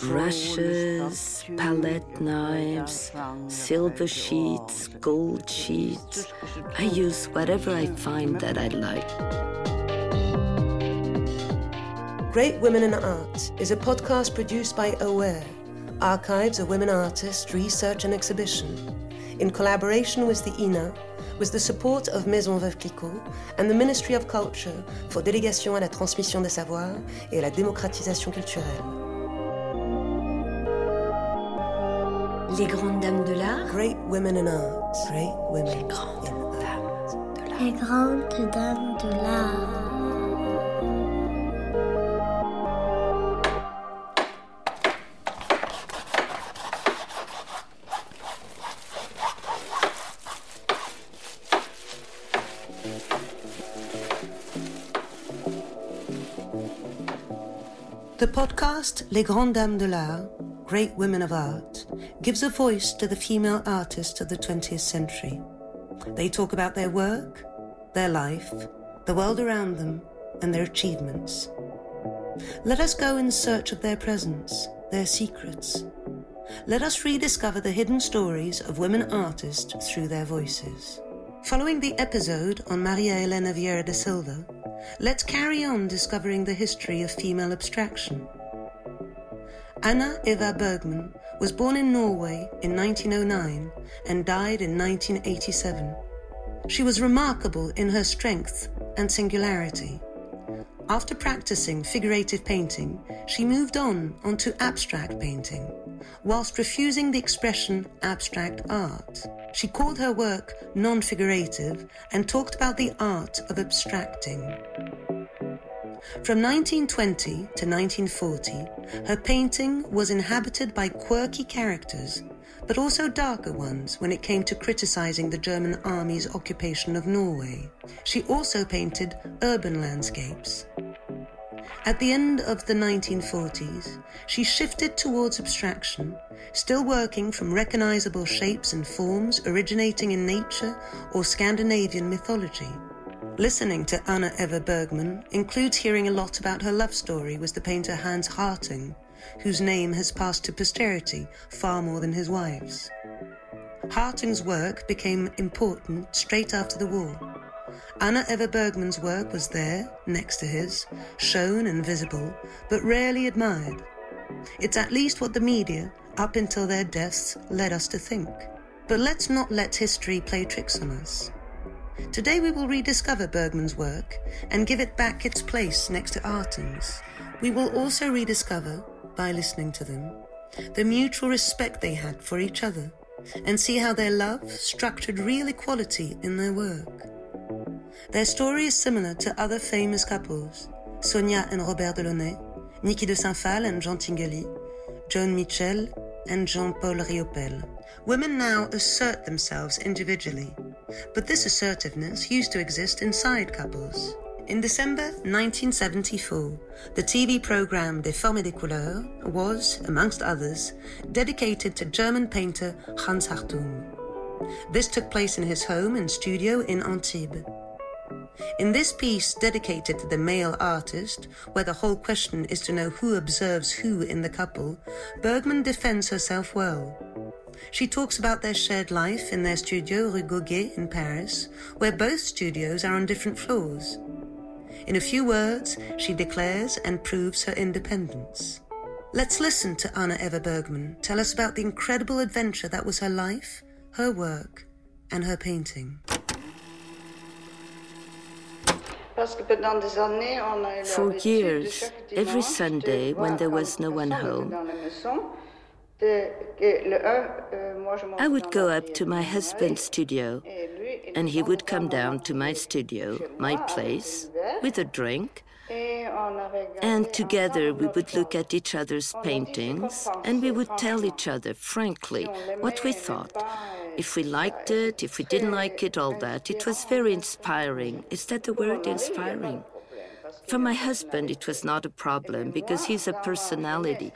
brushes, palette knives, silver sheets, gold sheets. I use whatever I find that I like. Great Women in Art is a podcast produced by Aware, Archives of Women Artists Research and Exhibition, in collaboration with the INA with the support of Maison Veuve Clicquot and the Ministry of Culture for Délégation à la transmission des savoirs et à la démocratisation culturelle. Les grandes dames de l'art. Great women in art. Great women Les grandes in dames art. de l'art. Les grandes dames de l'art. The podcast Les Grandes Dames de l'Art, Great Women of Art, gives a voice to the female artists of the 20th century. They talk about their work, their life, the world around them, and their achievements. Let us go in search of their presence, their secrets. Let us rediscover the hidden stories of women artists through their voices. Following the episode on Maria Elena Vieira da Silva, let's carry on discovering the history of female abstraction. Anna Eva Bergman was born in Norway in 1909 and died in 1987. She was remarkable in her strength and singularity. After practicing figurative painting, she moved on onto abstract painting, whilst refusing the expression abstract art. She called her work non figurative and talked about the art of abstracting. From 1920 to 1940, her painting was inhabited by quirky characters, but also darker ones when it came to criticizing the German army's occupation of Norway. She also painted urban landscapes. At the end of the 1940s, she shifted towards abstraction, still working from recognizable shapes and forms originating in nature or Scandinavian mythology. Listening to Anna Eva Bergman includes hearing a lot about her love story with the painter Hans Hartung, whose name has passed to posterity far more than his wife's. Hartung's work became important straight after the war. Anna Eva Bergman's work was there, next to his, shown and visible, but rarely admired. It's at least what the media, up until their deaths, led us to think. But let's not let history play tricks on us. Today we will rediscover Bergman's work and give it back its place next to Arting's. We will also rediscover, by listening to them, the mutual respect they had for each other and see how their love structured real equality in their work. Their story is similar to other famous couples Sonia and Robert Delaunay, Niki de Saint-Phalle and Jean Tinguely, Joan Mitchell and Jean Paul Riopelle. Women now assert themselves individually, but this assertiveness used to exist inside couples. In December 1974, the TV program Des Formes et des Couleurs was, amongst others, dedicated to German painter Hans Hartung. This took place in his home and studio in Antibes. In this piece dedicated to the male artist, where the whole question is to know who observes who in the couple, Bergman defends herself well. She talks about their shared life in their studio Rue Gauguet in Paris, where both studios are on different floors. In a few words, she declares and proves her independence. Let's listen to Anna Eva Bergman tell us about the incredible adventure that was her life, her work, and her painting. For years, every Sunday when there was no one home, I would go up to my husband's studio and he would come down to my studio, my place, with a drink. And together we would look at each other's paintings and we would tell each other frankly what we thought. If we liked it, if we didn't like it, all that. It was very inspiring. Is that the word, inspiring? For my husband, it was not a problem because he's a personality.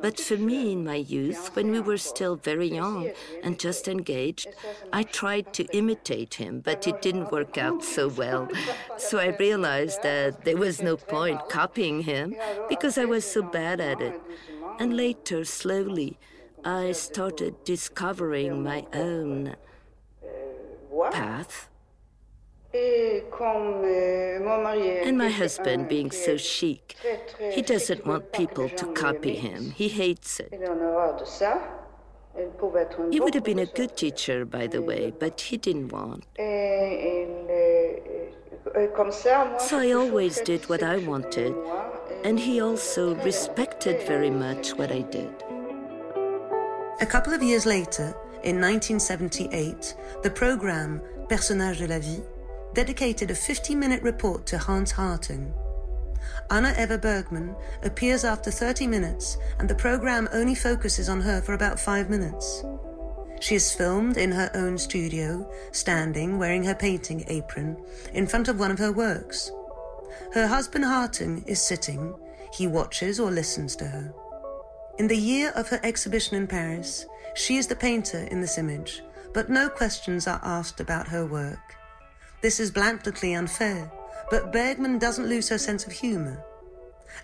But for me, in my youth, when we were still very young and just engaged, I tried to imitate him, but it didn't work out so well. So I realized that there was no point copying him because I was so bad at it. And later, slowly, I started discovering my own path. And my husband, being so chic, he doesn't want people to copy him. He hates it. He would have been a good teacher, by the way, but he didn't want. So I always did what I wanted, and he also respected very much what I did. A couple of years later, in 1978, the program Personnage de la Vie dedicated a 50 minute report to Hans Hartung. Anna Eva Bergman appears after 30 minutes, and the program only focuses on her for about five minutes. She is filmed in her own studio, standing, wearing her painting apron, in front of one of her works. Her husband Hartung is sitting, he watches or listens to her. In the year of her exhibition in Paris, she is the painter in this image, but no questions are asked about her work. This is blatantly unfair, but Bergman doesn't lose her sense of humour.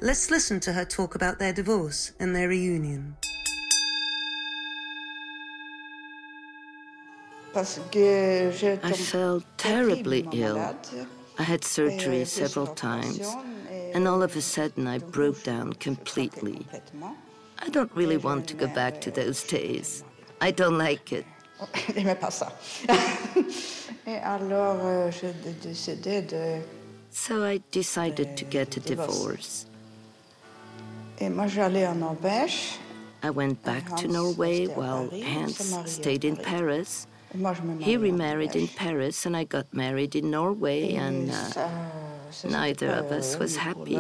Let's listen to her talk about their divorce and their reunion. I felt terribly ill. I had surgery several times, and all of a sudden I broke down completely. I don't really want to go back to those days. I don't like it. So I decided to get a divorce. I went back to Norway while Hans stayed in Paris. He remarried in Paris, and I got married in Norway, and uh, neither of us was happy.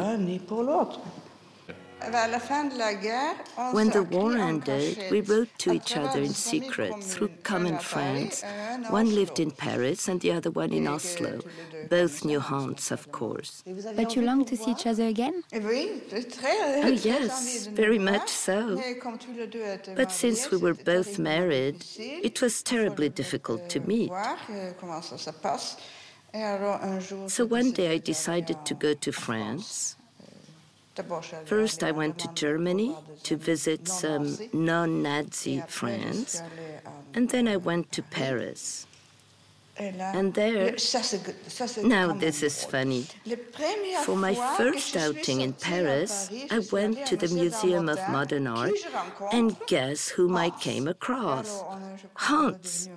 When the war ended, we wrote to each other in secret through common friends. One lived in Paris and the other one in Oslo. Both knew Hans, of course. But you long to see each other again? Oh, yes, very much so. But since we were both married, it was terribly difficult to meet. So one day I decided to go to France First, I went to Germany to visit some non Nazi friends, and then I went to Paris. And there, now this is funny. For my first outing in Paris, I went to the Museum of Modern Art, and guess whom I came across? Hans.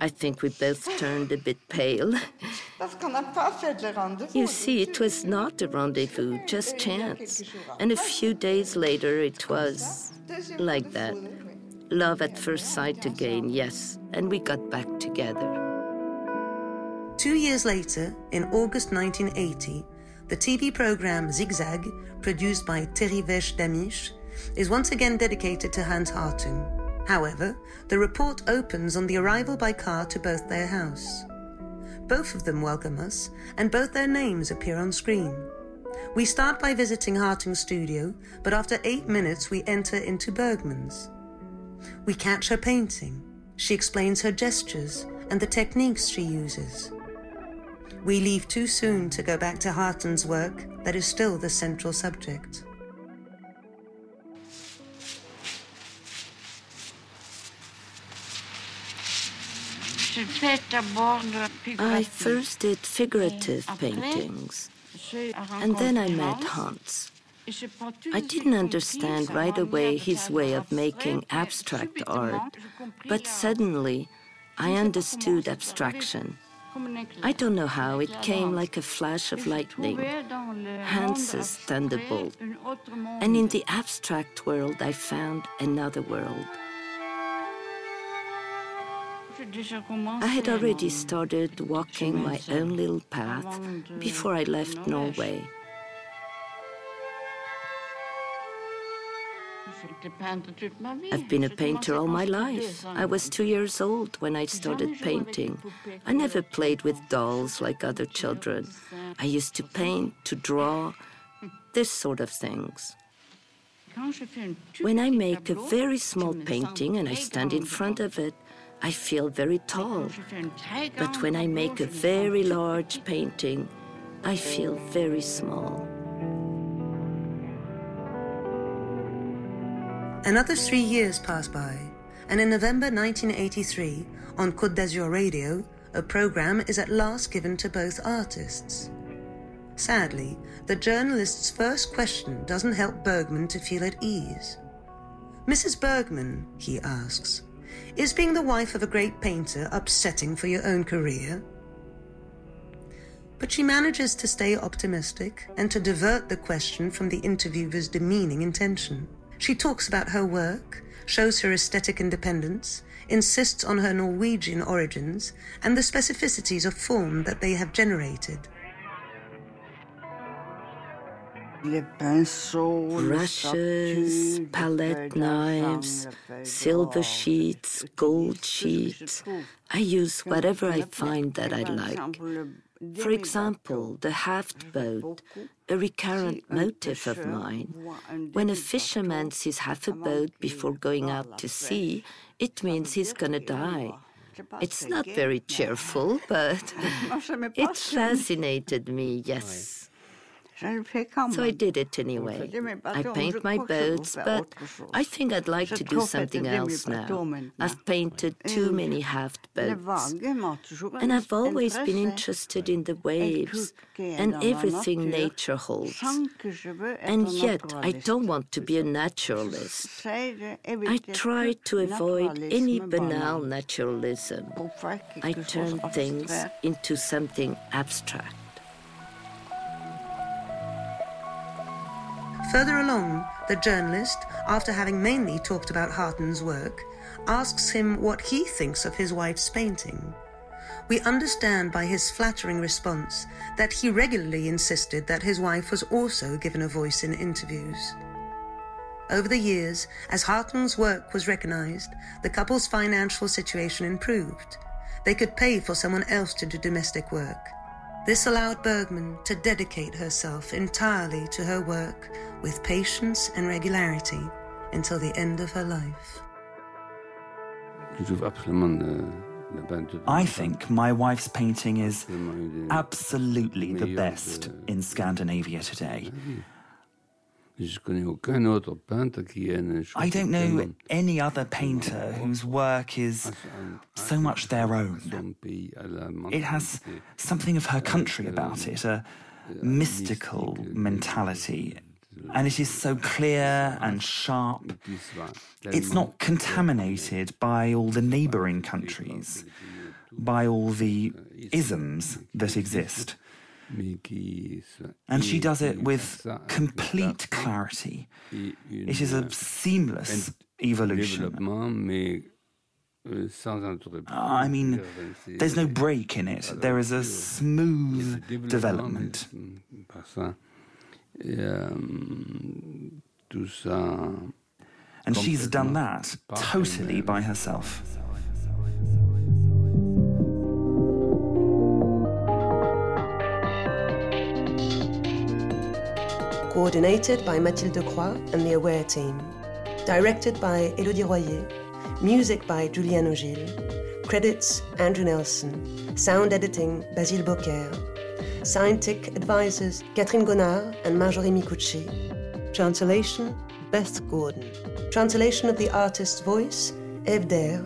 I think we both turned a bit pale. you see, it was not a rendezvous, just chance. And a few days later, it was like that. Love at first sight again, yes, and we got back together. Two years later, in August 1980, the TV program Zigzag, produced by Thierry Wesch Damisch, is once again dedicated to Hans Hartung. However, the report opens on the arrival by car to both their house. Both of them welcome us, and both their names appear on screen. We start by visiting Hartung's studio, but after eight minutes we enter into Bergman's. We catch her painting. She explains her gestures and the techniques she uses. We leave too soon to go back to Hartung's work that is still the central subject. I first did figurative paintings, and then I met Hans. I didn't understand right away his way of making abstract art, but suddenly I understood abstraction. I don't know how, it came like a flash of lightning, Hans's thunderbolt. And in the abstract world, I found another world. I had already started walking my own little path before I left Norway. I've been a painter all my life. I was two years old when I started painting. I never played with dolls like other children. I used to paint, to draw, this sort of things. When I make a very small painting and I stand in front of it, I feel very tall. But when I make a very large painting, I feel very small. Another three years pass by, and in November 1983, on Côte d'Azur Radio, a program is at last given to both artists. Sadly, the journalist's first question doesn't help Bergman to feel at ease. Mrs. Bergman, he asks, is being the wife of a great painter upsetting for your own career? But she manages to stay optimistic and to divert the question from the interviewer's demeaning intention. She talks about her work, shows her aesthetic independence, insists on her Norwegian origins and the specificities of form that they have generated. Brushes, palette knives, silver sheets, gold sheets. I use whatever I find that I like. For example, the haft boat, a recurrent motif of mine. When a fisherman sees half a boat before going out to sea, it means he's gonna die. It's not very cheerful, but it fascinated me, yes. So I did it anyway. I paint my boats, but I think I'd like to do something else now. I've painted too many haft boats. And I've always been interested in the waves and everything nature holds. And yet, I don't want to be a naturalist. I try to avoid any banal naturalism. I turn things into something abstract. Further along, the journalist, after having mainly talked about Hartung's work, asks him what he thinks of his wife's painting. We understand by his flattering response that he regularly insisted that his wife was also given a voice in interviews. Over the years, as Hartung's work was recognized, the couple's financial situation improved. They could pay for someone else to do domestic work. This allowed Bergman to dedicate herself entirely to her work with patience and regularity until the end of her life. I think my wife's painting is absolutely the best in Scandinavia today. I don't know any other painter whose work is so much their own. It has something of her country about it, a mystical mentality, and it is so clear and sharp. It's not contaminated by all the neighbouring countries, by all the isms that exist. And she does it with complete clarity. It is a seamless evolution. Ah, I mean, there's no break in it. There is a smooth development. And she's done that totally by herself. Coordinated by Mathilde Croix and the Aware team. Directed by Elodie Royer. Music by Julian Ogil. Credits Andrew Nelson. Sound editing Basile Bocquer. Scientific advisors Catherine Gonnard and Marjorie Micucci. Translation Beth Gordon. Translation of the artist's voice Eve Dare,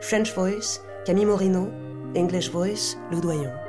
French voice Camille Morineau. English voice Lou Doillon.